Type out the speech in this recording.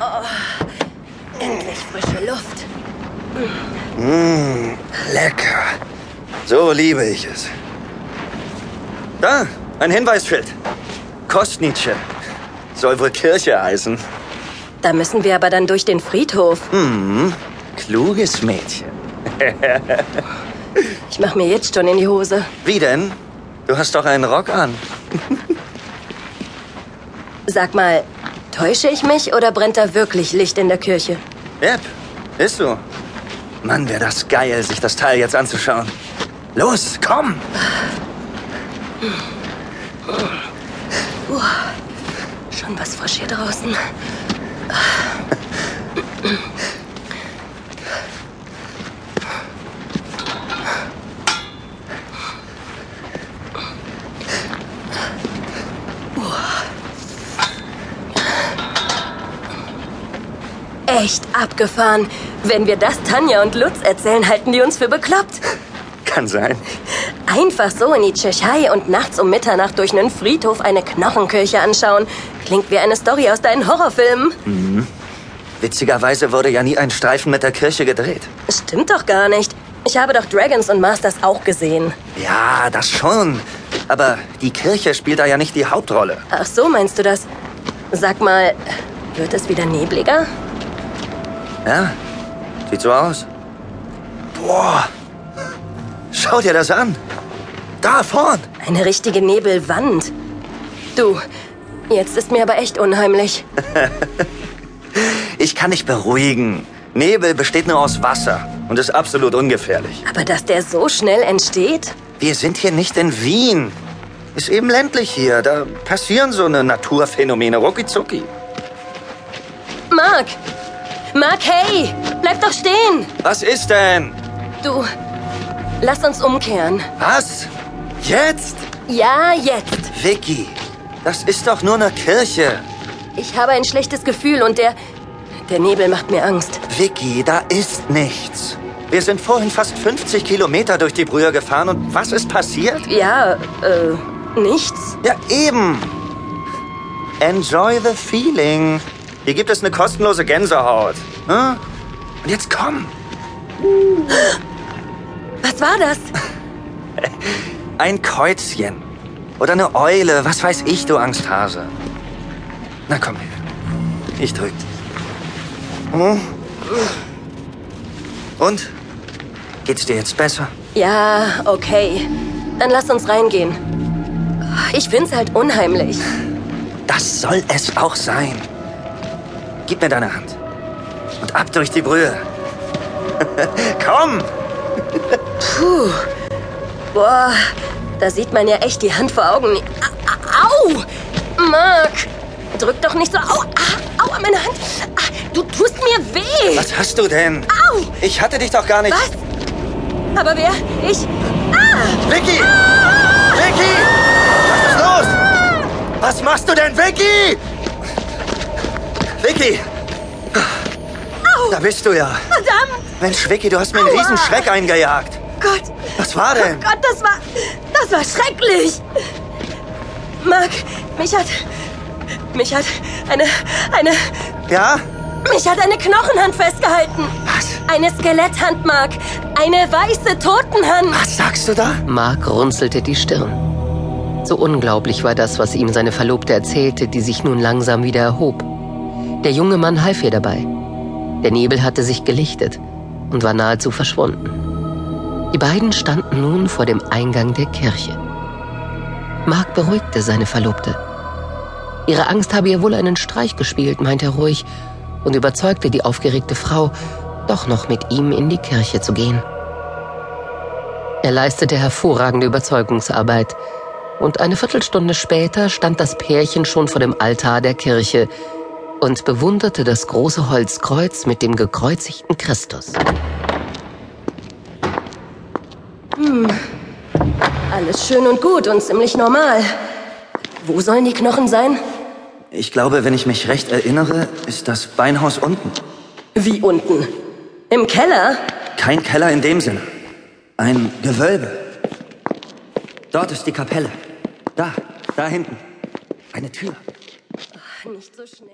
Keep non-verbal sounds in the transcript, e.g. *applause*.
Oh, endlich frische Luft. Mmh, lecker. So liebe ich es. Da, ein Hinweisschild. Kostnitsche. Soll wohl Kirche heißen. Da müssen wir aber dann durch den Friedhof. Hm, kluges Mädchen. ich mach mir jetzt schon in die Hose. Wie denn? Du hast doch einen Rock an. Sag mal, täusche ich mich oder brennt da wirklich Licht in der Kirche? Yep, ist so. Mann, wäre das geil, sich das Teil jetzt anzuschauen. Los, komm! Uh, schon was frisch hier draußen. *laughs* Echt abgefahren. Wenn wir das Tanja und Lutz erzählen, halten die uns für bekloppt. Kann sein. Einfach so in die Tschechei und nachts um Mitternacht durch einen Friedhof eine Knochenkirche anschauen. Klingt wie eine Story aus deinen Horrorfilmen. Mhm. Witzigerweise wurde ja nie ein Streifen mit der Kirche gedreht. Stimmt doch gar nicht. Ich habe doch Dragons und Masters auch gesehen. Ja, das schon. Aber die Kirche spielt da ja nicht die Hauptrolle. Ach so, meinst du das? Sag mal, wird es wieder nebliger? Ja, sieht so aus. Boah, schau dir das an. Da vorn. Eine richtige Nebelwand. Du, jetzt ist mir aber echt unheimlich. *laughs* ich kann dich beruhigen. Nebel besteht nur aus Wasser und ist absolut ungefährlich. Aber dass der so schnell entsteht? Wir sind hier nicht in Wien. Ist eben ländlich hier. Da passieren so eine Naturphänomene rucki Mark! Mark, hey! Bleib doch stehen! Was ist denn? Du, lass uns umkehren. Was? Jetzt? Ja, jetzt. Vicky, das ist doch nur eine Kirche. Ich habe ein schlechtes Gefühl und der... Der Nebel macht mir Angst. Vicky, da ist nichts. Wir sind vorhin fast 50 Kilometer durch die Brühe gefahren und was ist passiert? Ja, äh, nichts. Ja, eben. Enjoy the feeling. Hier gibt es eine kostenlose Gänsehaut. Hm? Und jetzt komm. Was war das? *laughs* Ein Kreuzchen. Oder eine Eule. Was weiß ich, du Angsthase. Na komm her. Ich drück. Hm? Und? Geht's dir jetzt besser? Ja, okay. Dann lass uns reingehen. Ich find's halt unheimlich. Das soll es auch sein. Gib mir deine Hand. Und ab durch die Brühe. *laughs* Komm! Puh. Boah, da sieht man ja echt die Hand vor Augen. Au! Mark! Drück doch nicht so. Au! Au, an meine Hand! Du tust mir weh! Was hast du denn? Au! Ich hatte dich doch gar nicht. Was? Aber wer? Ich? Ah! Vicky! Ah! Vicky! Was ist los? Was machst du denn, Vicky? Vicky! Au! Da bist du ja. Verdammt! Mensch, Vicky, du hast mir einen riesen Schreck eingejagt. Gott! Was war denn? Oh Gott, das war... Das war schrecklich! Mark, mich hat... Mich hat eine... Eine... Ja? Mich hat eine Knochenhand festgehalten. Was? Eine Skeletthand, Mark. Eine weiße Totenhand. Was sagst du da? Mark runzelte die Stirn. So unglaublich war das, was ihm seine Verlobte erzählte, die sich nun langsam wieder erhob. Der junge Mann half ihr dabei. Der Nebel hatte sich gelichtet und war nahezu verschwunden. Die beiden standen nun vor dem Eingang der Kirche. Mark beruhigte seine Verlobte. Ihre Angst habe ihr wohl einen Streich gespielt, meinte er ruhig und überzeugte die aufgeregte Frau, doch noch mit ihm in die Kirche zu gehen. Er leistete hervorragende Überzeugungsarbeit, und eine Viertelstunde später stand das Pärchen schon vor dem Altar der Kirche und bewunderte das große Holzkreuz mit dem gekreuzigten Christus. Hm. Alles schön und gut und ziemlich normal. Wo sollen die Knochen sein? Ich glaube, wenn ich mich recht erinnere, ist das Beinhaus unten. Wie unten? Im Keller? Kein Keller in dem Sinne. Ein Gewölbe. Dort ist die Kapelle. Da, da hinten. Eine Tür. Ach, nicht so schnell.